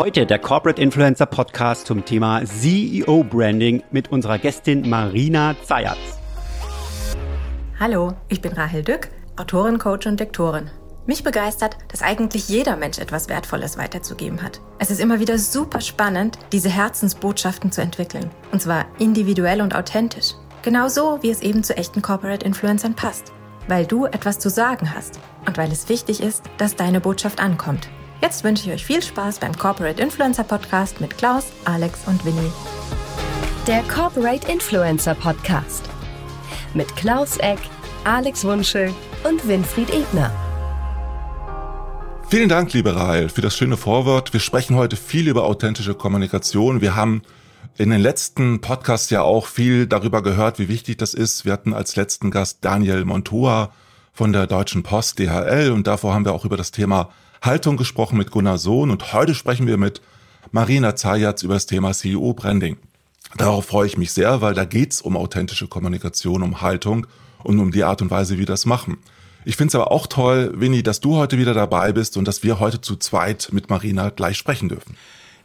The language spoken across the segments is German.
Heute der Corporate Influencer Podcast zum Thema CEO Branding mit unserer Gästin Marina Zayatz. Hallo, ich bin Rahel Dück, Autorin, Coach und Lektorin. Mich begeistert, dass eigentlich jeder Mensch etwas Wertvolles weiterzugeben hat. Es ist immer wieder super spannend, diese Herzensbotschaften zu entwickeln. Und zwar individuell und authentisch. Genauso, wie es eben zu echten Corporate Influencern passt. Weil du etwas zu sagen hast und weil es wichtig ist, dass deine Botschaft ankommt. Jetzt wünsche ich euch viel Spaß beim Corporate Influencer Podcast mit Klaus, Alex und Winnie. Der Corporate Influencer Podcast mit Klaus Eck, Alex Wunschel und Winfried Ebner. Vielen Dank, liebe Rahel, für das schöne Vorwort. Wir sprechen heute viel über authentische Kommunikation. Wir haben in den letzten Podcasts ja auch viel darüber gehört, wie wichtig das ist. Wir hatten als letzten Gast Daniel Montoa von der Deutschen Post DHL und davor haben wir auch über das Thema Haltung gesprochen mit Gunnar Sohn und heute sprechen wir mit Marina Zayatz über das Thema CEO Branding. Darauf freue ich mich sehr, weil da geht's um authentische Kommunikation, um Haltung und um die Art und Weise, wie wir das machen. Ich finde es aber auch toll, Winnie, dass du heute wieder dabei bist und dass wir heute zu zweit mit Marina gleich sprechen dürfen.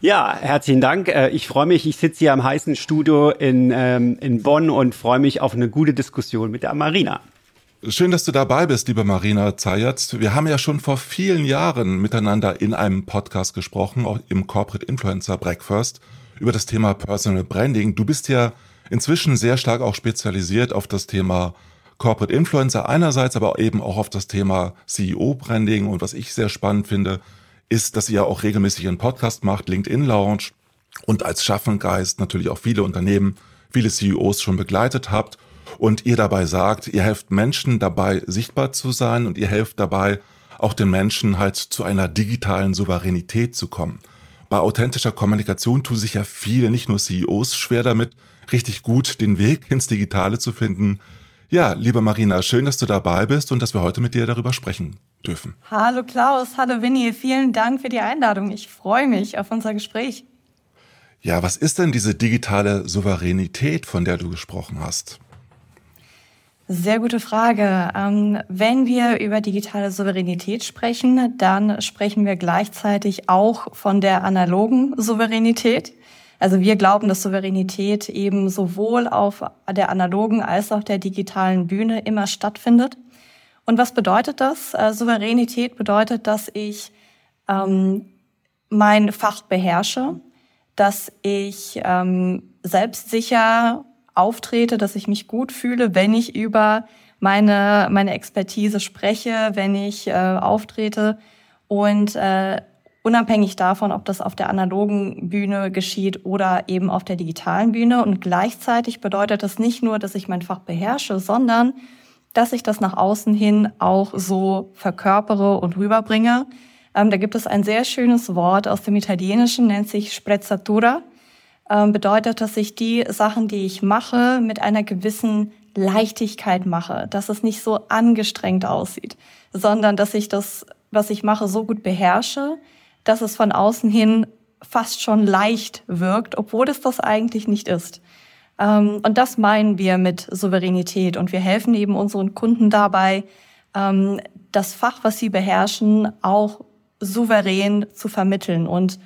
Ja, herzlichen Dank. Äh, ich freue mich, ich sitze hier am heißen Studio in, ähm, in Bonn und freue mich auf eine gute Diskussion mit der Marina. Schön, dass du dabei bist, liebe Marina Zayatz. Wir haben ja schon vor vielen Jahren miteinander in einem Podcast gesprochen, auch im Corporate Influencer Breakfast, über das Thema Personal Branding. Du bist ja inzwischen sehr stark auch spezialisiert auf das Thema Corporate Influencer einerseits, aber eben auch auf das Thema CEO Branding. Und was ich sehr spannend finde, ist, dass ihr auch regelmäßig einen Podcast macht, LinkedIn Lounge und als Schaffengeist natürlich auch viele Unternehmen, viele CEOs schon begleitet habt und ihr dabei sagt, ihr helft Menschen dabei, sichtbar zu sein und ihr helft dabei, auch den Menschen halt zu einer digitalen Souveränität zu kommen. Bei authentischer Kommunikation tun sich ja viele, nicht nur CEOs, schwer damit, richtig gut den Weg ins Digitale zu finden. Ja, liebe Marina, schön, dass du dabei bist und dass wir heute mit dir darüber sprechen dürfen. Hallo Klaus, hallo Winnie, vielen Dank für die Einladung. Ich freue mich auf unser Gespräch. Ja, was ist denn diese digitale Souveränität, von der du gesprochen hast? Sehr gute Frage. Ähm, wenn wir über digitale Souveränität sprechen, dann sprechen wir gleichzeitig auch von der analogen Souveränität. Also wir glauben, dass Souveränität eben sowohl auf der analogen als auch der digitalen Bühne immer stattfindet. Und was bedeutet das? Äh, Souveränität bedeutet, dass ich ähm, mein Fach beherrsche, dass ich ähm, selbstsicher auftrete, dass ich mich gut fühle, wenn ich über meine, meine Expertise spreche, wenn ich äh, auftrete und äh, unabhängig davon, ob das auf der analogen Bühne geschieht oder eben auf der digitalen Bühne. Und gleichzeitig bedeutet das nicht nur, dass ich mein Fach beherrsche, sondern dass ich das nach außen hin auch so verkörpere und rüberbringe. Ähm, da gibt es ein sehr schönes Wort aus dem Italienischen, nennt sich Sprezzatura bedeutet, dass ich die Sachen, die ich mache, mit einer gewissen Leichtigkeit mache, dass es nicht so angestrengt aussieht, sondern dass ich das, was ich mache, so gut beherrsche, dass es von außen hin fast schon leicht wirkt, obwohl es das eigentlich nicht ist. Ähm, und das meinen wir mit Souveränität und wir helfen eben unseren Kunden dabei, ähm, das Fach, was sie beherrschen, auch souverän zu vermitteln und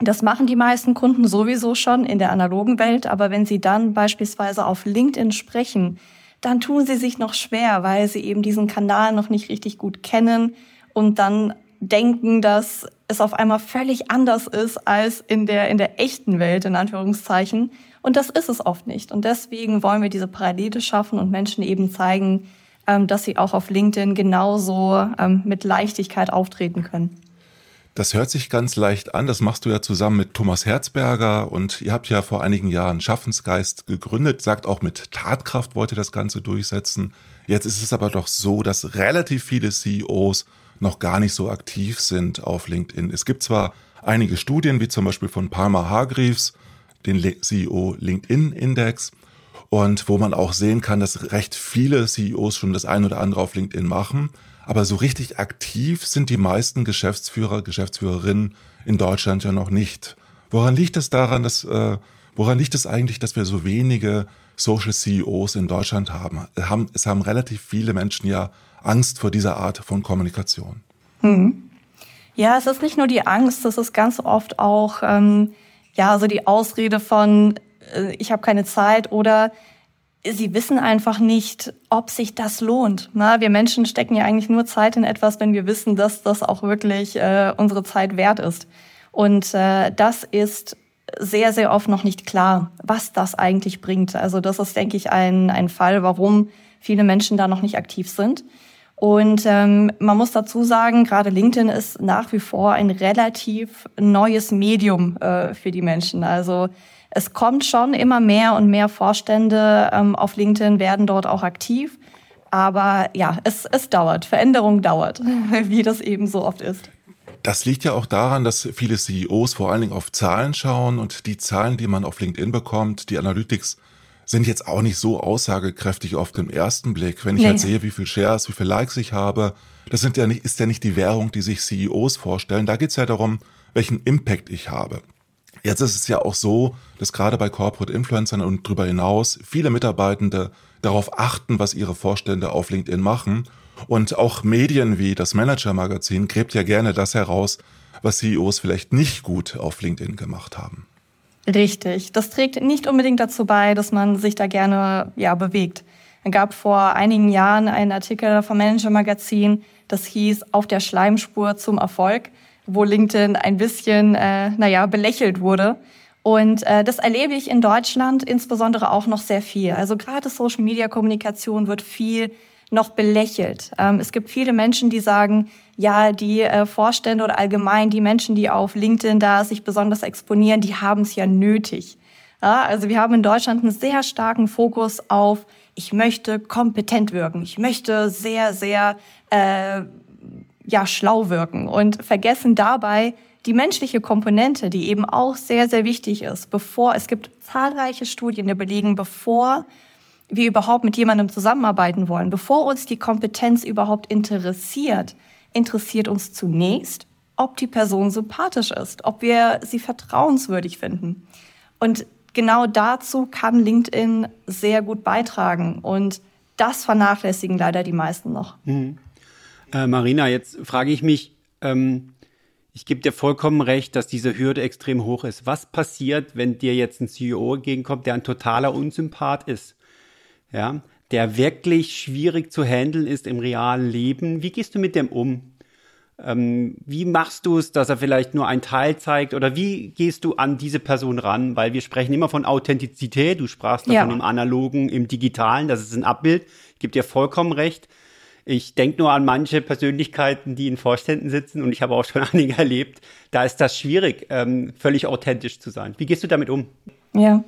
das machen die meisten Kunden sowieso schon in der analogen Welt, aber wenn sie dann beispielsweise auf LinkedIn sprechen, dann tun sie sich noch schwer, weil sie eben diesen Kanal noch nicht richtig gut kennen und dann denken, dass es auf einmal völlig anders ist als in der, in der echten Welt, in Anführungszeichen. Und das ist es oft nicht. Und deswegen wollen wir diese Parallele schaffen und Menschen eben zeigen, ähm, dass sie auch auf LinkedIn genauso ähm, mit Leichtigkeit auftreten können. Das hört sich ganz leicht an. Das machst du ja zusammen mit Thomas Herzberger und ihr habt ja vor einigen Jahren Schaffensgeist gegründet, sagt auch mit Tatkraft wollt ihr das Ganze durchsetzen. Jetzt ist es aber doch so, dass relativ viele CEOs noch gar nicht so aktiv sind auf LinkedIn. Es gibt zwar einige Studien, wie zum Beispiel von Palmer Hargreaves, den CEO LinkedIn Index, und wo man auch sehen kann, dass recht viele CEOs schon das ein oder andere auf LinkedIn machen. Aber so richtig aktiv sind die meisten Geschäftsführer, Geschäftsführerinnen in Deutschland ja noch nicht. Woran liegt es daran, dass, äh, woran liegt es eigentlich, dass wir so wenige Social CEOs in Deutschland haben? Es haben relativ viele Menschen ja Angst vor dieser Art von Kommunikation. Hm. Ja, es ist nicht nur die Angst, es ist ganz oft auch ähm, ja so die Ausrede von äh, ich habe keine Zeit oder sie wissen einfach nicht, ob sich das lohnt. Na, wir Menschen stecken ja eigentlich nur Zeit in etwas, wenn wir wissen, dass das auch wirklich äh, unsere Zeit wert ist. Und äh, das ist sehr, sehr oft noch nicht klar, was das eigentlich bringt. Also das ist, denke ich, ein, ein Fall, warum viele Menschen da noch nicht aktiv sind. Und ähm, man muss dazu sagen, gerade LinkedIn ist nach wie vor ein relativ neues Medium äh, für die Menschen. Also es kommt schon immer mehr und mehr Vorstände ähm, auf LinkedIn, werden dort auch aktiv. Aber ja, es, es dauert. Veränderung dauert, wie das eben so oft ist. Das liegt ja auch daran, dass viele CEOs vor allen Dingen auf Zahlen schauen und die Zahlen, die man auf LinkedIn bekommt, die Analytics, sind jetzt auch nicht so aussagekräftig auf den ersten Blick. Wenn ich nee. halt sehe, wie viel Shares, wie viel Likes ich habe, das sind ja nicht, ist ja nicht die Währung, die sich CEOs vorstellen. Da geht es ja darum, welchen Impact ich habe. Jetzt ist es ja auch so, dass gerade bei Corporate Influencern und darüber hinaus viele Mitarbeitende darauf achten, was ihre Vorstände auf LinkedIn machen. Und auch Medien wie das Manager Magazin gräbt ja gerne das heraus, was CEOs vielleicht nicht gut auf LinkedIn gemacht haben. Richtig. Das trägt nicht unbedingt dazu bei, dass man sich da gerne ja, bewegt. Es gab vor einigen Jahren einen Artikel vom Manager Magazin, das hieß Auf der Schleimspur zum Erfolg wo LinkedIn ein bisschen, äh, naja, belächelt wurde. Und äh, das erlebe ich in Deutschland insbesondere auch noch sehr viel. Also gerade Social-Media-Kommunikation wird viel noch belächelt. Ähm, es gibt viele Menschen, die sagen, ja, die äh, Vorstände oder allgemein die Menschen, die auf LinkedIn da sich besonders exponieren, die haben es ja nötig. Ja, also wir haben in Deutschland einen sehr starken Fokus auf, ich möchte kompetent wirken, ich möchte sehr, sehr äh, ja schlau wirken und vergessen dabei die menschliche Komponente, die eben auch sehr, sehr wichtig ist, bevor es gibt zahlreiche Studien, die belegen, bevor wir überhaupt mit jemandem zusammenarbeiten wollen, bevor uns die Kompetenz überhaupt interessiert, interessiert uns zunächst, ob die Person sympathisch ist, ob wir sie vertrauenswürdig finden. Und genau dazu kann LinkedIn sehr gut beitragen. Und das vernachlässigen leider die meisten noch. Mhm. Äh, Marina, jetzt frage ich mich, ähm, ich gebe dir vollkommen recht, dass diese Hürde extrem hoch ist. Was passiert, wenn dir jetzt ein CEO entgegenkommt, der ein totaler Unsympath ist? Ja, der wirklich schwierig zu handeln ist im realen Leben. Wie gehst du mit dem um? Ähm, wie machst du es, dass er vielleicht nur einen Teil zeigt? Oder wie gehst du an diese Person ran? Weil wir sprechen immer von Authentizität. Du sprachst davon ja. im Analogen, im Digitalen. Das ist ein Abbild. Ich gebe dir vollkommen recht. Ich denke nur an manche Persönlichkeiten, die in Vorständen sitzen und ich habe auch schon einige erlebt. Da ist das schwierig, ähm, völlig authentisch zu sein. Wie gehst du damit um? Ja,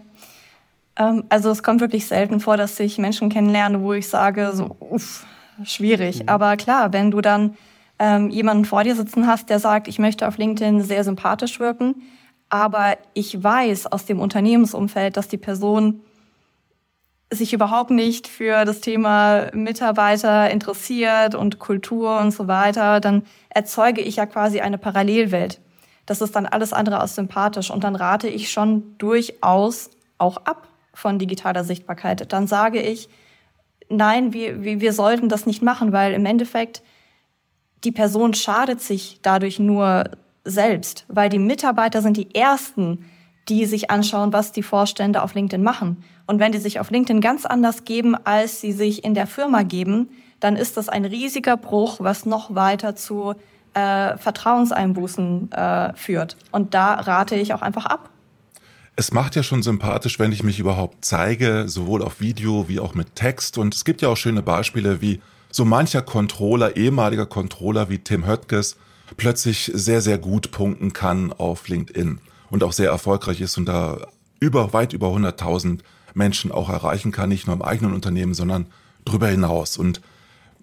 ähm, also es kommt wirklich selten vor, dass ich Menschen kennenlerne, wo ich sage, so, uff, schwierig. Mhm. Aber klar, wenn du dann ähm, jemanden vor dir sitzen hast, der sagt, ich möchte auf LinkedIn sehr sympathisch wirken, aber ich weiß aus dem Unternehmensumfeld, dass die Person sich überhaupt nicht für das Thema Mitarbeiter interessiert und Kultur und so weiter, dann erzeuge ich ja quasi eine Parallelwelt. Das ist dann alles andere als sympathisch und dann rate ich schon durchaus auch ab von digitaler Sichtbarkeit. Dann sage ich, nein, wir, wir sollten das nicht machen, weil im Endeffekt die Person schadet sich dadurch nur selbst, weil die Mitarbeiter sind die Ersten, die sich anschauen, was die Vorstände auf LinkedIn machen. Und wenn die sich auf LinkedIn ganz anders geben, als sie sich in der Firma geben, dann ist das ein riesiger Bruch, was noch weiter zu äh, Vertrauenseinbußen äh, führt. Und da rate ich auch einfach ab. Es macht ja schon sympathisch, wenn ich mich überhaupt zeige, sowohl auf Video wie auch mit Text. Und es gibt ja auch schöne Beispiele, wie so mancher Controller, ehemaliger Controller wie Tim Höttges, plötzlich sehr, sehr gut punkten kann auf LinkedIn und auch sehr erfolgreich ist und da über, weit über 100.000 Menschen auch erreichen kann, nicht nur im eigenen Unternehmen, sondern darüber hinaus. Und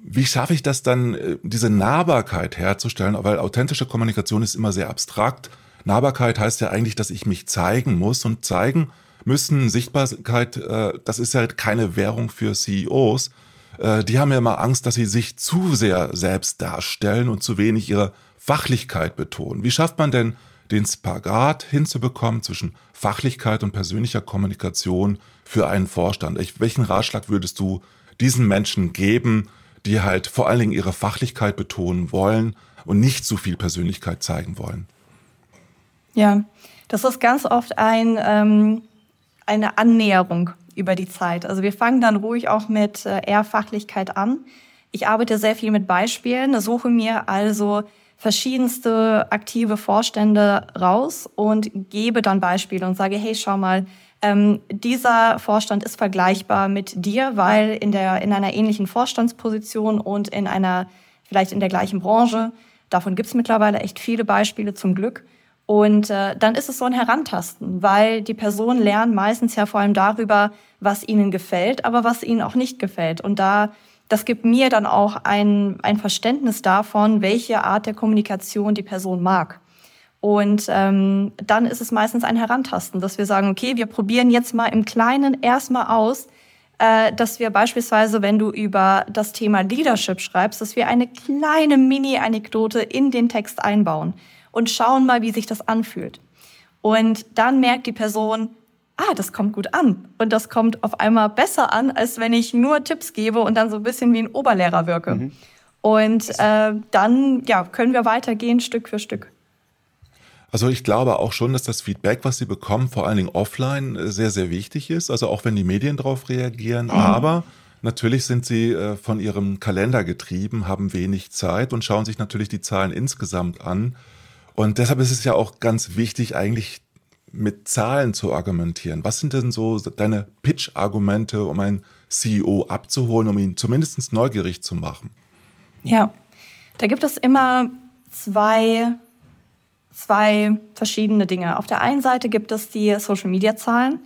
wie schaffe ich das dann, äh, diese Nahbarkeit herzustellen? Weil authentische Kommunikation ist immer sehr abstrakt. Nahbarkeit heißt ja eigentlich, dass ich mich zeigen muss und zeigen müssen. Sichtbarkeit, äh, das ist halt keine Währung für CEOs. Äh, die haben ja immer Angst, dass sie sich zu sehr selbst darstellen und zu wenig ihre Fachlichkeit betonen. Wie schafft man denn den Spagat hinzubekommen zwischen Fachlichkeit und persönlicher Kommunikation für einen Vorstand? Ich, welchen Ratschlag würdest du diesen Menschen geben, die halt vor allen Dingen ihre Fachlichkeit betonen wollen und nicht zu viel Persönlichkeit zeigen wollen? Ja, das ist ganz oft ein, ähm, eine Annäherung über die Zeit. Also wir fangen dann ruhig auch mit äh, eher Fachlichkeit an. Ich arbeite sehr viel mit Beispielen, suche mir also verschiedenste aktive Vorstände raus und gebe dann Beispiele und sage, hey, schau mal, ähm, dieser Vorstand ist vergleichbar mit dir, weil in der in einer ähnlichen Vorstandsposition und in einer vielleicht in der gleichen Branche, davon gibt es mittlerweile echt viele Beispiele zum Glück. Und äh, dann ist es so ein Herantasten, weil die Personen lernen meistens ja vor allem darüber, was ihnen gefällt, aber was ihnen auch nicht gefällt. Und da das gibt mir dann auch ein, ein Verständnis davon, welche Art der Kommunikation die Person mag. Und ähm, dann ist es meistens ein Herantasten, dass wir sagen, okay, wir probieren jetzt mal im Kleinen erstmal aus, äh, dass wir beispielsweise, wenn du über das Thema Leadership schreibst, dass wir eine kleine Mini-Anekdote in den Text einbauen und schauen mal, wie sich das anfühlt. Und dann merkt die Person, ah, das kommt gut an. Und das kommt auf einmal besser an, als wenn ich nur Tipps gebe und dann so ein bisschen wie ein Oberlehrer wirke. Mhm. Und äh, dann ja, können wir weitergehen Stück für Stück. Also ich glaube auch schon, dass das Feedback, was Sie bekommen, vor allen Dingen offline, äh, sehr, sehr wichtig ist. Also auch wenn die Medien darauf reagieren. Mhm. Aber natürlich sind Sie äh, von Ihrem Kalender getrieben, haben wenig Zeit und schauen sich natürlich die Zahlen insgesamt an. Und deshalb ist es ja auch ganz wichtig, eigentlich mit Zahlen zu argumentieren. Was sind denn so deine Pitch-Argumente, um einen CEO abzuholen, um ihn zumindest neugierig zu machen? Ja, da gibt es immer zwei, zwei verschiedene Dinge. Auf der einen Seite gibt es die Social-Media-Zahlen.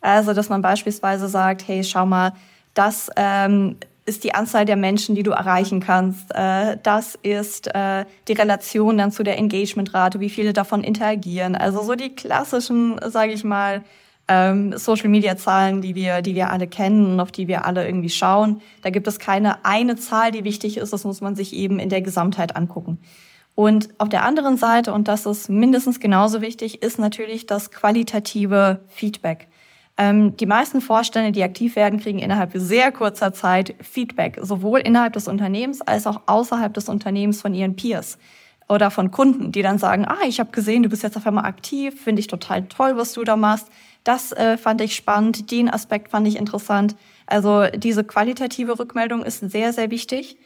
Also, dass man beispielsweise sagt, hey, schau mal, das ähm, ist die Anzahl der Menschen, die du erreichen kannst. Äh, das ist äh, die Relation dann zu der Engagementrate, wie viele davon interagieren. Also so die klassischen, sage ich mal, ähm, Social-Media-Zahlen, die wir, die wir alle kennen und auf die wir alle irgendwie schauen. Da gibt es keine eine Zahl, die wichtig ist. Das muss man sich eben in der Gesamtheit angucken. Und auf der anderen Seite, und das ist mindestens genauso wichtig, ist natürlich das qualitative Feedback. Ähm, die meisten Vorstände, die aktiv werden, kriegen innerhalb sehr kurzer Zeit Feedback, sowohl innerhalb des Unternehmens als auch außerhalb des Unternehmens von ihren Peers oder von Kunden, die dann sagen, ah, ich habe gesehen, du bist jetzt auf einmal aktiv, finde ich total toll, was du da machst. Das äh, fand ich spannend, den Aspekt fand ich interessant. Also diese qualitative Rückmeldung ist sehr, sehr wichtig.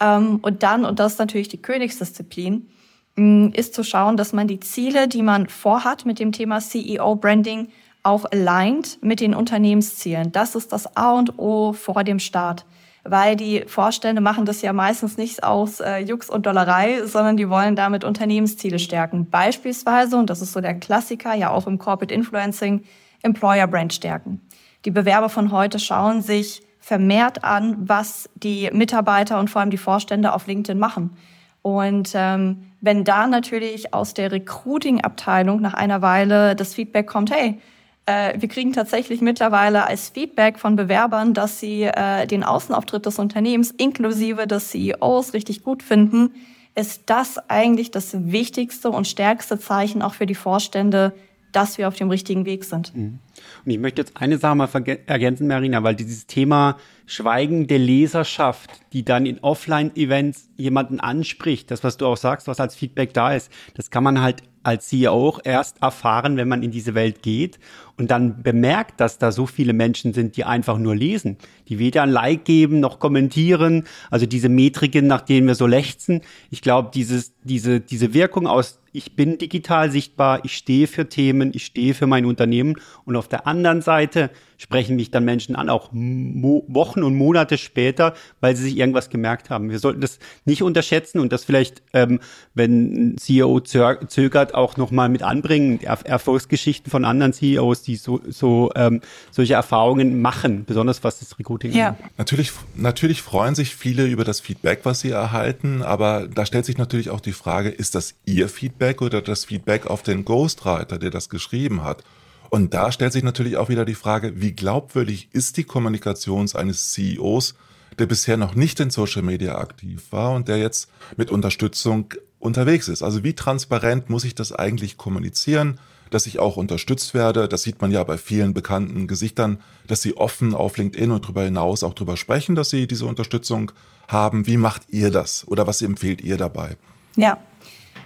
Ähm, und dann, und das ist natürlich die Königsdisziplin, mh, ist zu schauen, dass man die Ziele, die man vorhat mit dem Thema CEO-Branding, auch aligned mit den Unternehmenszielen. Das ist das A und O vor dem Start. Weil die Vorstände machen das ja meistens nicht aus äh, Jux und Dollerei, sondern die wollen damit Unternehmensziele stärken. Beispielsweise, und das ist so der Klassiker, ja auch im Corporate Influencing, Employer Brand stärken. Die Bewerber von heute schauen sich vermehrt an, was die Mitarbeiter und vor allem die Vorstände auf LinkedIn machen. Und ähm, wenn da natürlich aus der Recruiting-Abteilung nach einer Weile das Feedback kommt, hey, äh, wir kriegen tatsächlich mittlerweile als Feedback von Bewerbern, dass sie äh, den Außenauftritt des Unternehmens inklusive des CEOs richtig gut finden. Ist das eigentlich das wichtigste und stärkste Zeichen auch für die Vorstände, dass wir auf dem richtigen Weg sind? Mhm. Und ich möchte jetzt eine Sache mal ergänzen, Marina, weil dieses Thema schweigende Leserschaft, die dann in Offline-Events jemanden anspricht, das, was du auch sagst, was als Feedback da ist, das kann man halt als CEO auch erst erfahren, wenn man in diese Welt geht und dann bemerkt, dass da so viele Menschen sind, die einfach nur lesen, die weder ein Like geben noch kommentieren, also diese Metriken, nach denen wir so lechzen. Ich glaube, dieses, diese, diese Wirkung aus ich bin digital sichtbar, ich stehe für Themen, ich stehe für mein Unternehmen und auf der anderen Seite sprechen mich dann Menschen an, auch Wochen und Monate später, weil sie sich irgendwas gemerkt haben. Wir sollten das nicht unterschätzen und das vielleicht, ähm, wenn ein CEO zögert, auch nochmal mit anbringen, er Erfolgsgeschichten von anderen CEOs, die so, so ähm, solche Erfahrungen machen, besonders was das Recruiting ja. Angeht. Natürlich, natürlich freuen sich viele über das Feedback, was sie erhalten, aber da stellt sich natürlich auch die Frage, ist das Ihr Feedback oder das Feedback auf den Ghostwriter, der das geschrieben hat? Und da stellt sich natürlich auch wieder die Frage, wie glaubwürdig ist die Kommunikation eines CEOs, der bisher noch nicht in Social Media aktiv war und der jetzt mit Unterstützung unterwegs ist. Also wie transparent muss ich das eigentlich kommunizieren, dass ich auch unterstützt werde? Das sieht man ja bei vielen bekannten Gesichtern, dass sie offen auf LinkedIn und darüber hinaus auch darüber sprechen, dass sie diese Unterstützung haben. Wie macht ihr das oder was empfehlt ihr dabei? Ja,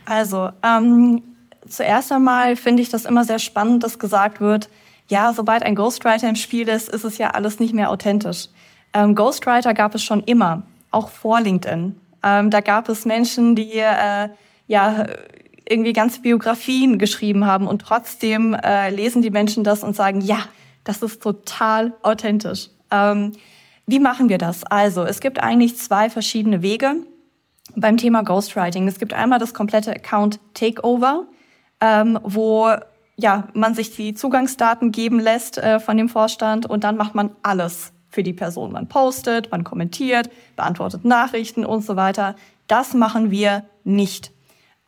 also ähm, zuerst einmal finde ich das immer sehr spannend, dass gesagt wird, ja, sobald ein Ghostwriter im Spiel ist, ist es ja alles nicht mehr authentisch. Ähm, Ghostwriter gab es schon immer, auch vor LinkedIn. Ähm, da gab es Menschen, die äh, ja irgendwie ganze Biografien geschrieben haben und trotzdem äh, lesen die Menschen das und sagen, ja, das ist total authentisch. Ähm, wie machen wir das? Also, es gibt eigentlich zwei verschiedene Wege beim Thema Ghostwriting. Es gibt einmal das komplette Account Takeover, ähm, wo ja, man sich die Zugangsdaten geben lässt äh, von dem Vorstand und dann macht man alles für die Person. Man postet, man kommentiert, beantwortet Nachrichten und so weiter. Das machen wir nicht.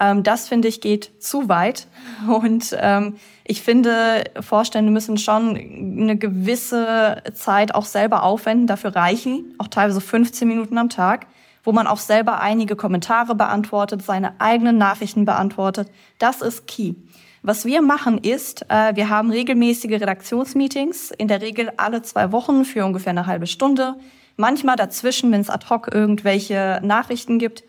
Ähm, das finde ich geht zu weit. Und ähm, ich finde, Vorstände müssen schon eine gewisse Zeit auch selber aufwenden. Dafür reichen auch teilweise 15 Minuten am Tag, wo man auch selber einige Kommentare beantwortet, seine eigenen Nachrichten beantwortet. Das ist key. Was wir machen ist, äh, wir haben regelmäßige Redaktionsmeetings, in der Regel alle zwei Wochen für ungefähr eine halbe Stunde. Manchmal dazwischen, wenn es ad hoc irgendwelche Nachrichten gibt.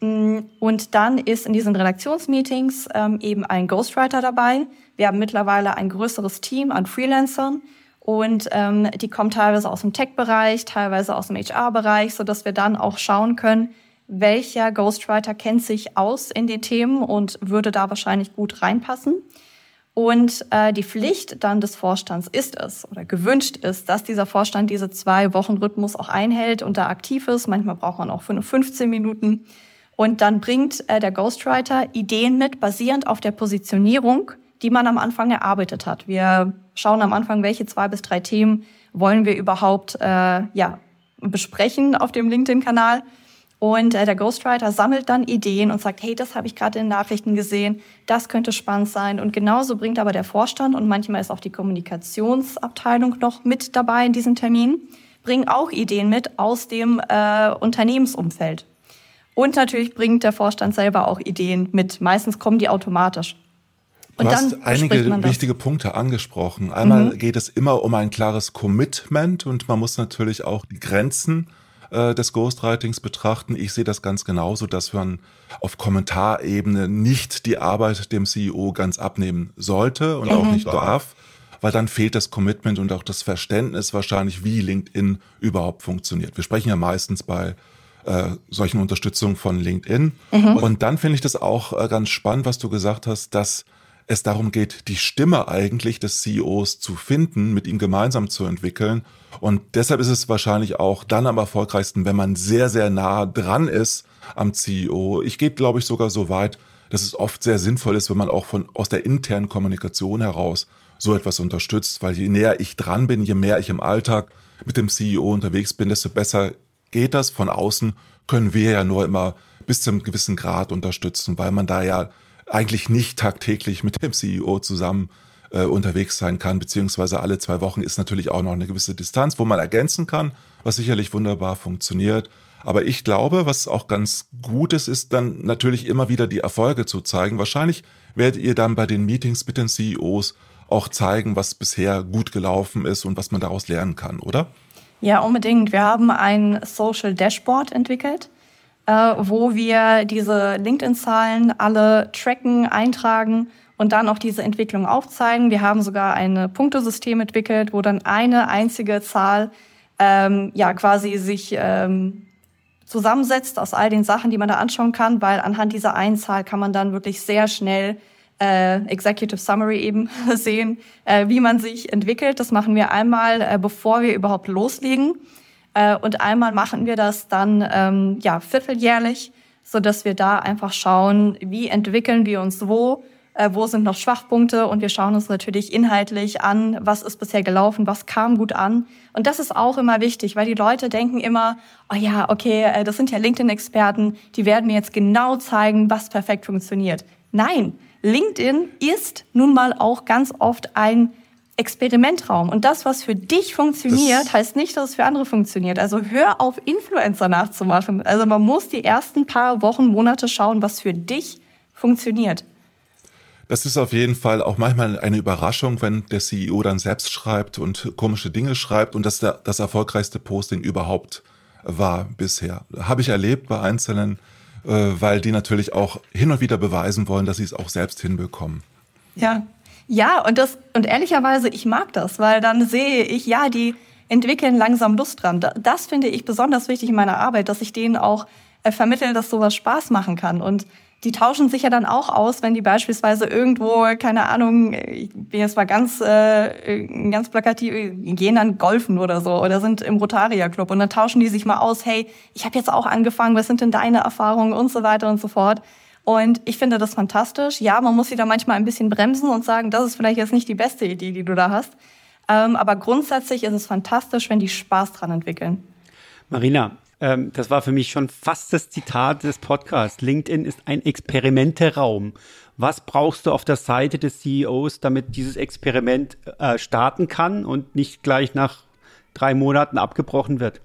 Mm, und dann ist in diesen Redaktionsmeetings ähm, eben ein Ghostwriter dabei. Wir haben mittlerweile ein größeres Team an Freelancern und ähm, die kommen teilweise aus dem Tech-Bereich, teilweise aus dem HR-Bereich, so dass wir dann auch schauen können, welcher Ghostwriter kennt sich aus in den Themen und würde da wahrscheinlich gut reinpassen. Und äh, die Pflicht dann des Vorstands ist es oder gewünscht ist, dass dieser Vorstand diese zwei Wochen Rhythmus auch einhält und da aktiv ist. Manchmal braucht man auch für nur 15 Minuten. Und dann bringt äh, der Ghostwriter Ideen mit, basierend auf der Positionierung, die man am Anfang erarbeitet hat. Wir schauen am Anfang, welche zwei bis drei Themen wollen wir überhaupt äh, ja, besprechen auf dem LinkedIn-Kanal. Und äh, der Ghostwriter sammelt dann Ideen und sagt, hey, das habe ich gerade in den Nachrichten gesehen, das könnte spannend sein. Und genauso bringt aber der Vorstand und manchmal ist auch die Kommunikationsabteilung noch mit dabei in diesem Termin, bringen auch Ideen mit aus dem äh, Unternehmensumfeld. Und natürlich bringt der Vorstand selber auch Ideen mit. Meistens kommen die automatisch. Und du hast einige wichtige Punkte angesprochen. Einmal mhm. geht es immer um ein klares Commitment und man muss natürlich auch die Grenzen äh, des Ghostwritings betrachten. Ich sehe das ganz genauso, dass man auf Kommentarebene nicht die Arbeit dem CEO ganz abnehmen sollte und mhm. auch nicht darf, weil dann fehlt das Commitment und auch das Verständnis wahrscheinlich, wie LinkedIn überhaupt funktioniert. Wir sprechen ja meistens bei äh, solchen Unterstützung von LinkedIn. Mhm. Und dann finde ich das auch äh, ganz spannend, was du gesagt hast, dass es darum geht, die Stimme eigentlich des CEOs zu finden, mit ihm gemeinsam zu entwickeln. Und deshalb ist es wahrscheinlich auch dann am erfolgreichsten, wenn man sehr, sehr nah dran ist am CEO. Ich gehe, glaube ich, sogar so weit, dass es oft sehr sinnvoll ist, wenn man auch von, aus der internen Kommunikation heraus so etwas unterstützt, weil je näher ich dran bin, je mehr ich im Alltag mit dem CEO unterwegs bin, desto besser geht das. Von außen können wir ja nur immer bis zu einem gewissen Grad unterstützen, weil man da ja eigentlich nicht tagtäglich mit dem CEO zusammen äh, unterwegs sein kann, beziehungsweise alle zwei Wochen ist natürlich auch noch eine gewisse Distanz, wo man ergänzen kann, was sicherlich wunderbar funktioniert. Aber ich glaube, was auch ganz gut ist, ist dann natürlich immer wieder die Erfolge zu zeigen. Wahrscheinlich werdet ihr dann bei den Meetings mit den CEOs auch zeigen, was bisher gut gelaufen ist und was man daraus lernen kann, oder? Ja, unbedingt. Wir haben ein Social Dashboard entwickelt, wo wir diese LinkedIn-Zahlen alle tracken, eintragen und dann auch diese Entwicklung aufzeigen. Wir haben sogar ein Punktesystem entwickelt, wo dann eine einzige Zahl ähm, ja quasi sich ähm, zusammensetzt aus all den Sachen, die man da anschauen kann, weil anhand dieser einen Zahl kann man dann wirklich sehr schnell äh, Executive Summary eben sehen, äh, wie man sich entwickelt. Das machen wir einmal, äh, bevor wir überhaupt loslegen. Äh, und einmal machen wir das dann ähm, ja vierteljährlich, so dass wir da einfach schauen, wie entwickeln wir uns wo, äh, wo sind noch Schwachpunkte und wir schauen uns natürlich inhaltlich an, was ist bisher gelaufen, was kam gut an. Und das ist auch immer wichtig, weil die Leute denken immer, oh ja, okay, äh, das sind ja LinkedIn-Experten, die werden mir jetzt genau zeigen, was perfekt funktioniert. Nein, LinkedIn ist nun mal auch ganz oft ein Experimentraum. Und das, was für dich funktioniert, das heißt nicht, dass es für andere funktioniert. Also hör auf, Influencer nachzumachen. Also man muss die ersten paar Wochen, Monate schauen, was für dich funktioniert. Das ist auf jeden Fall auch manchmal eine Überraschung, wenn der CEO dann selbst schreibt und komische Dinge schreibt und das das erfolgreichste Posting überhaupt war bisher. Habe ich erlebt bei einzelnen weil die natürlich auch hin und wieder beweisen wollen, dass sie es auch selbst hinbekommen. Ja, ja, und das, und ehrlicherweise, ich mag das, weil dann sehe ich, ja, die entwickeln langsam Lust dran. Das finde ich besonders wichtig in meiner Arbeit, dass ich denen auch äh, vermitteln, dass sowas Spaß machen kann. Und die tauschen sich ja dann auch aus, wenn die beispielsweise irgendwo, keine Ahnung, ich bin jetzt mal ganz, äh, ganz plakativ, gehen dann golfen oder so oder sind im Rotaria Club und dann tauschen die sich mal aus, hey, ich habe jetzt auch angefangen, was sind denn deine Erfahrungen und so weiter und so fort. Und ich finde das fantastisch. Ja, man muss sie da manchmal ein bisschen bremsen und sagen, das ist vielleicht jetzt nicht die beste Idee, die du da hast. Ähm, aber grundsätzlich ist es fantastisch, wenn die Spaß dran entwickeln. Marina, ähm, das war für mich schon fast das Zitat des Podcasts. LinkedIn ist ein Experimenteraum. Was brauchst du auf der Seite des CEOs, damit dieses Experiment äh, starten kann und nicht gleich nach drei Monaten abgebrochen wird?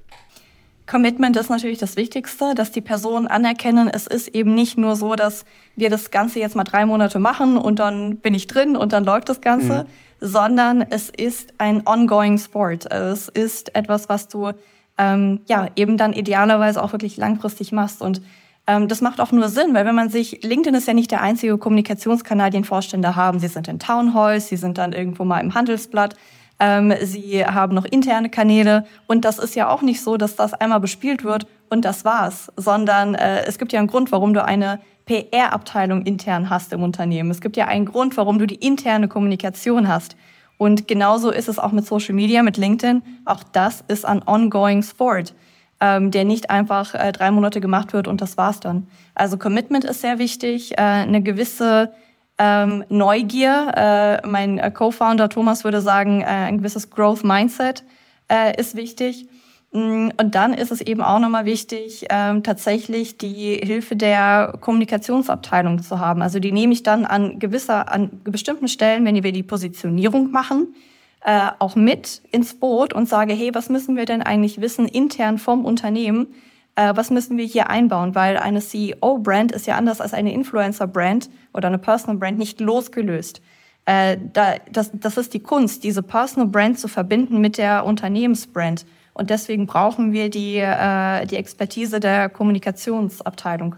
Commitment ist natürlich das Wichtigste, dass die Personen anerkennen, es ist eben nicht nur so, dass wir das Ganze jetzt mal drei Monate machen und dann bin ich drin und dann läuft das Ganze, mhm. sondern es ist ein ongoing Sport. Es ist etwas, was du ähm, ja eben dann idealerweise auch wirklich langfristig machst und ähm, das macht auch nur Sinn, weil wenn man sich, LinkedIn ist ja nicht der einzige Kommunikationskanal, den Vorstände haben. Sie sind in Townhalls, sie sind dann irgendwo mal im Handelsblatt. Ähm, sie haben noch interne Kanäle und das ist ja auch nicht so, dass das einmal bespielt wird und das war's, sondern äh, es gibt ja einen Grund, warum du eine PR-Abteilung intern hast im Unternehmen. Es gibt ja einen Grund, warum du die interne Kommunikation hast. Und genauso ist es auch mit Social Media, mit LinkedIn. Auch das ist ein ongoing Sport, ähm, der nicht einfach äh, drei Monate gemacht wird und das war's dann. Also Commitment ist sehr wichtig, äh, eine gewisse ähm, Neugier. Äh, mein äh, Co-Founder Thomas würde sagen, äh, ein gewisses Growth Mindset äh, ist wichtig. Mm, und dann ist es eben auch nochmal wichtig, ähm, tatsächlich die Hilfe der Kommunikationsabteilung zu haben. Also die nehme ich dann an gewisser, an bestimmten Stellen, wenn wir die Positionierung machen, äh, auch mit ins Boot und sage, hey, was müssen wir denn eigentlich wissen intern vom Unternehmen? Äh, was müssen wir hier einbauen? Weil eine CEO-Brand ist ja anders als eine Influencer-Brand oder eine Personal-Brand nicht losgelöst. Äh, da, das, das ist die Kunst, diese Personal-Brand zu verbinden mit der Unternehmensbrand. Und deswegen brauchen wir die, äh, die Expertise der Kommunikationsabteilung.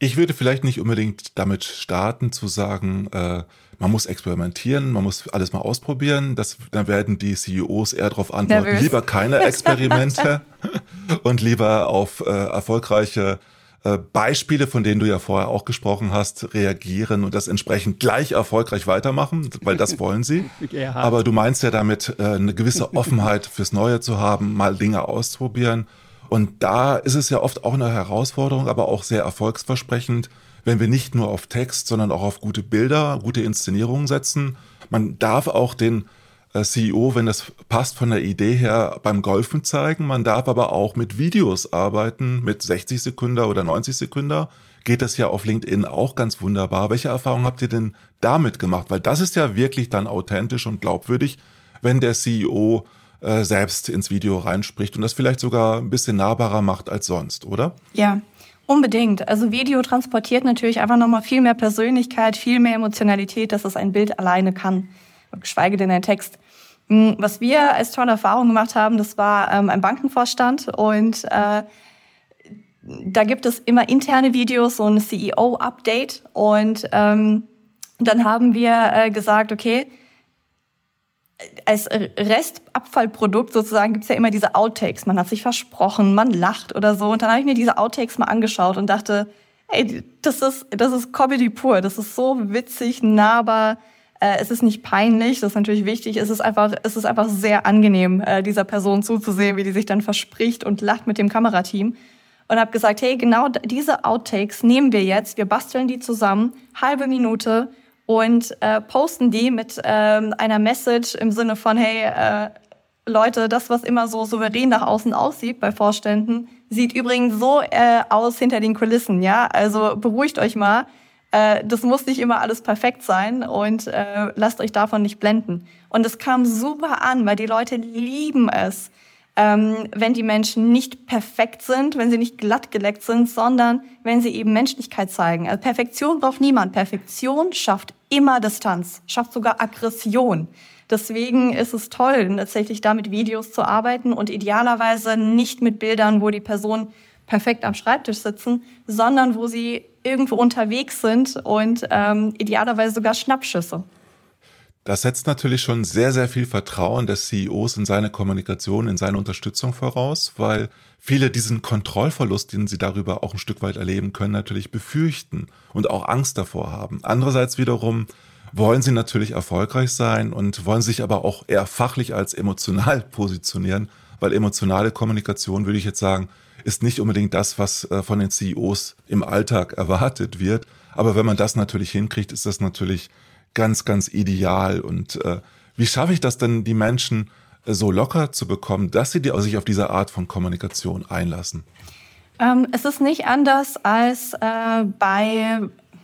Ich würde vielleicht nicht unbedingt damit starten, zu sagen, äh, man muss experimentieren, man muss alles mal ausprobieren. Das, dann werden die CEOs eher darauf antworten, Nervös. lieber keine Experimente und lieber auf äh, erfolgreiche äh, Beispiele, von denen du ja vorher auch gesprochen hast, reagieren und das entsprechend gleich erfolgreich weitermachen, weil das wollen sie. Aber du meinst ja damit, äh, eine gewisse Offenheit fürs Neue zu haben, mal Dinge auszuprobieren. Und da ist es ja oft auch eine Herausforderung, aber auch sehr erfolgsversprechend, wenn wir nicht nur auf Text, sondern auch auf gute Bilder, gute Inszenierungen setzen. Man darf auch den äh, CEO, wenn das passt von der Idee her, beim Golfen zeigen. Man darf aber auch mit Videos arbeiten, mit 60 Sekunden oder 90 Sekunden. Geht das ja auf LinkedIn auch ganz wunderbar. Welche Erfahrungen habt ihr denn damit gemacht? Weil das ist ja wirklich dann authentisch und glaubwürdig, wenn der CEO äh, selbst ins Video reinspricht und das vielleicht sogar ein bisschen nahbarer macht als sonst, oder? Ja, Unbedingt. Also Video transportiert natürlich einfach nochmal viel mehr Persönlichkeit, viel mehr Emotionalität, dass es ein Bild alleine kann, geschweige denn ein Text. Hm, was wir als tolle Erfahrung gemacht haben, das war ähm, ein Bankenvorstand und äh, da gibt es immer interne Videos, so ein CEO-Update und ähm, dann haben wir äh, gesagt, okay, als Restabfallprodukt sozusagen gibt's ja immer diese Outtakes. Man hat sich versprochen, man lacht oder so. Und dann habe ich mir diese Outtakes mal angeschaut und dachte, ey, das ist, das ist Comedy pur. Das ist so witzig, nahbar. Äh, es ist nicht peinlich, das ist natürlich wichtig. Es ist einfach, es ist einfach sehr angenehm, äh, dieser Person zuzusehen, wie die sich dann verspricht und lacht mit dem Kamerateam. Und habe gesagt, hey, genau diese Outtakes nehmen wir jetzt, wir basteln die zusammen, halbe Minute und äh, posten die mit ähm, einer Message im Sinne von, hey, äh, Leute, das, was immer so souverän nach außen aussieht bei Vorständen, sieht übrigens so äh, aus hinter den Kulissen, ja? Also beruhigt euch mal. Äh, das muss nicht immer alles perfekt sein und äh, lasst euch davon nicht blenden. Und es kam super an, weil die Leute lieben es, ähm, wenn die Menschen nicht perfekt sind, wenn sie nicht glatt geleckt sind, sondern wenn sie eben Menschlichkeit zeigen. Also Perfektion braucht niemand. Perfektion schafft immer Distanz, schafft sogar Aggression. Deswegen ist es toll, tatsächlich da mit Videos zu arbeiten und idealerweise nicht mit Bildern, wo die Person perfekt am Schreibtisch sitzen, sondern wo sie irgendwo unterwegs sind und ähm, idealerweise sogar Schnappschüsse. Das setzt natürlich schon sehr, sehr viel Vertrauen des CEOs in seine Kommunikation, in seine Unterstützung voraus, weil viele diesen Kontrollverlust, den sie darüber auch ein Stück weit erleben können, natürlich befürchten und auch Angst davor haben. Andererseits wiederum wollen sie natürlich erfolgreich sein und wollen sich aber auch eher fachlich als emotional positionieren, weil emotionale Kommunikation, würde ich jetzt sagen, ist nicht unbedingt das, was äh, von den CEOs im Alltag erwartet wird. Aber wenn man das natürlich hinkriegt, ist das natürlich ganz, ganz ideal. Und äh, wie schaffe ich das denn, die Menschen äh, so locker zu bekommen, dass sie sich auf diese Art von Kommunikation einlassen? Ähm, es ist nicht anders als äh, bei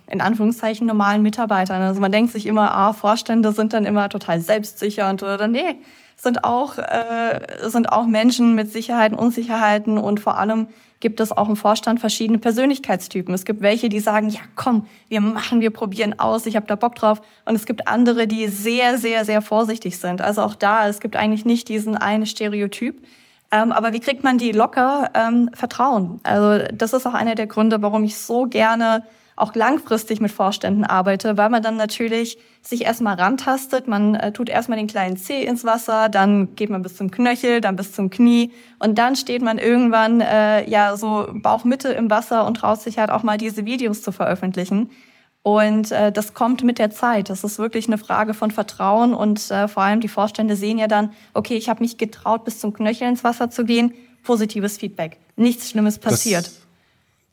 in Anführungszeichen normalen Mitarbeitern. Also man denkt sich immer, ah, Vorstände sind dann immer total selbstsicher und oder nee, sind auch äh, sind auch Menschen mit Sicherheiten, Unsicherheiten und vor allem gibt es auch im Vorstand verschiedene Persönlichkeitstypen. Es gibt welche, die sagen, ja komm, wir machen, wir probieren aus, ich habe da Bock drauf. Und es gibt andere, die sehr, sehr, sehr vorsichtig sind. Also auch da, es gibt eigentlich nicht diesen einen Stereotyp. Ähm, aber wie kriegt man die locker? Ähm, Vertrauen. Also das ist auch einer der Gründe, warum ich so gerne auch langfristig mit Vorständen arbeite, weil man dann natürlich sich erstmal rantastet. Man äh, tut erstmal den kleinen Zeh ins Wasser, dann geht man bis zum Knöchel, dann bis zum Knie und dann steht man irgendwann äh, ja so Bauchmitte im Wasser und traut sich halt auch mal diese Videos zu veröffentlichen. Und äh, das kommt mit der Zeit. Das ist wirklich eine Frage von Vertrauen und äh, vor allem die Vorstände sehen ja dann, okay, ich habe mich getraut, bis zum Knöchel ins Wasser zu gehen. Positives Feedback. Nichts Schlimmes passiert. Das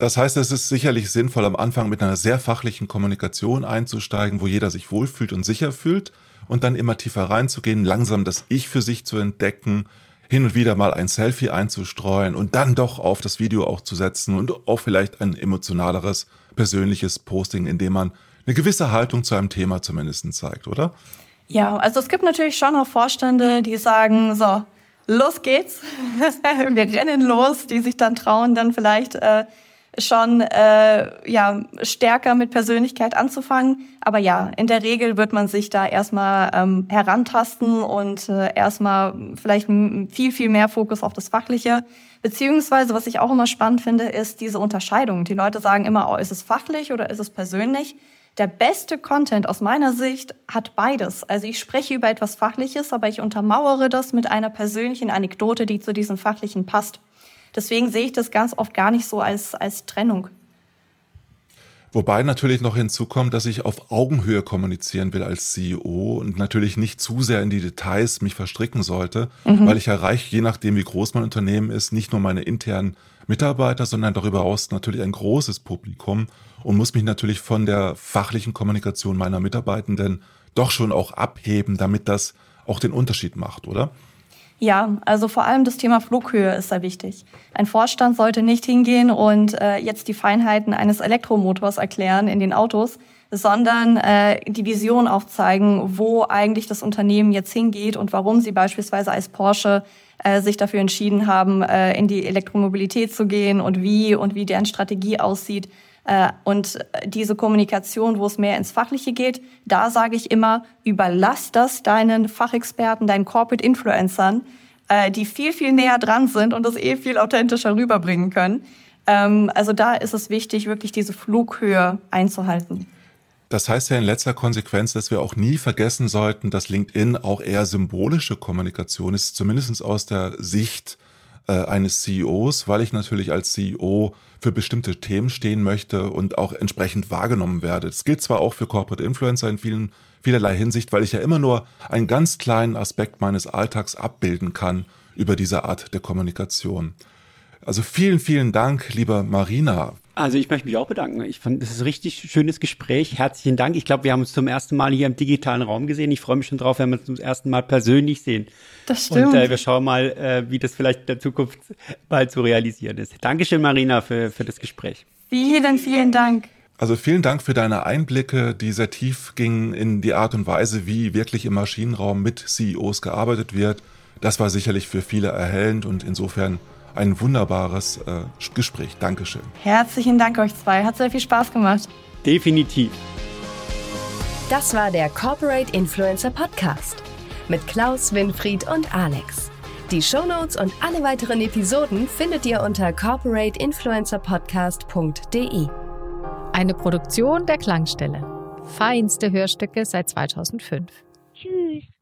das heißt, es ist sicherlich sinnvoll, am Anfang mit einer sehr fachlichen Kommunikation einzusteigen, wo jeder sich wohlfühlt und sicher fühlt und dann immer tiefer reinzugehen, langsam das Ich für sich zu entdecken, hin und wieder mal ein Selfie einzustreuen und dann doch auf das Video auch zu setzen und auch vielleicht ein emotionaleres, persönliches Posting, in dem man eine gewisse Haltung zu einem Thema zumindest zeigt, oder? Ja, also es gibt natürlich schon auch Vorstände, die sagen, so, los geht's, wir rennen los, die sich dann trauen, dann vielleicht äh, schon äh, ja stärker mit Persönlichkeit anzufangen. Aber ja, in der Regel wird man sich da erstmal ähm, herantasten und äh, erstmal vielleicht viel, viel mehr Fokus auf das Fachliche. Beziehungsweise, was ich auch immer spannend finde, ist diese Unterscheidung. Die Leute sagen immer, oh, ist es fachlich oder ist es persönlich? Der beste Content aus meiner Sicht hat beides. Also ich spreche über etwas Fachliches, aber ich untermauere das mit einer persönlichen Anekdote, die zu diesem Fachlichen passt. Deswegen sehe ich das ganz oft gar nicht so als, als Trennung. Wobei natürlich noch hinzukommt, dass ich auf Augenhöhe kommunizieren will als CEO und natürlich nicht zu sehr in die Details mich verstricken sollte, mhm. weil ich erreiche, je nachdem wie groß mein Unternehmen ist, nicht nur meine internen Mitarbeiter, sondern darüber hinaus natürlich ein großes Publikum und muss mich natürlich von der fachlichen Kommunikation meiner Mitarbeitenden doch schon auch abheben, damit das auch den Unterschied macht, oder? Ja, also vor allem das Thema Flughöhe ist da wichtig. Ein Vorstand sollte nicht hingehen und äh, jetzt die Feinheiten eines Elektromotors erklären in den Autos, sondern äh, die Vision aufzeigen, wo eigentlich das Unternehmen jetzt hingeht und warum sie beispielsweise als Porsche äh, sich dafür entschieden haben, äh, in die Elektromobilität zu gehen und wie und wie deren Strategie aussieht. Äh, und diese Kommunikation, wo es mehr ins Fachliche geht, da sage ich immer, überlass das deinen Fachexperten, deinen Corporate Influencern, äh, die viel, viel näher dran sind und das eh viel authentischer rüberbringen können. Ähm, also da ist es wichtig, wirklich diese Flughöhe einzuhalten. Das heißt ja in letzter Konsequenz, dass wir auch nie vergessen sollten, dass LinkedIn auch eher symbolische Kommunikation ist, zumindest aus der Sicht äh, eines CEOs, weil ich natürlich als CEO für bestimmte Themen stehen möchte und auch entsprechend wahrgenommen werde. Das gilt zwar auch für Corporate Influencer in vielen, vielerlei Hinsicht, weil ich ja immer nur einen ganz kleinen Aspekt meines Alltags abbilden kann über diese Art der Kommunikation. Also vielen, vielen Dank, lieber Marina, also ich möchte mich auch bedanken. Ich fand, das ist ein richtig schönes Gespräch. Herzlichen Dank. Ich glaube, wir haben uns zum ersten Mal hier im digitalen Raum gesehen. Ich freue mich schon drauf, wenn wir uns zum ersten Mal persönlich sehen. Das stimmt. Und äh, wir schauen mal, äh, wie das vielleicht in der Zukunft bald zu realisieren ist. Dankeschön, Marina, für, für das Gespräch. Vielen, vielen Dank. Also vielen Dank für deine Einblicke, die sehr tief gingen in die Art und Weise, wie wirklich im Maschinenraum mit CEOs gearbeitet wird. Das war sicherlich für viele erhellend und insofern ein wunderbares äh, Gespräch. Dankeschön. Herzlichen Dank euch zwei. Hat sehr viel Spaß gemacht. Definitiv. Das war der Corporate Influencer Podcast mit Klaus, Winfried und Alex. Die Shownotes und alle weiteren Episoden findet ihr unter corporateinfluencerpodcast.de. Eine Produktion der Klangstelle. Feinste Hörstücke seit 2005. Tschüss.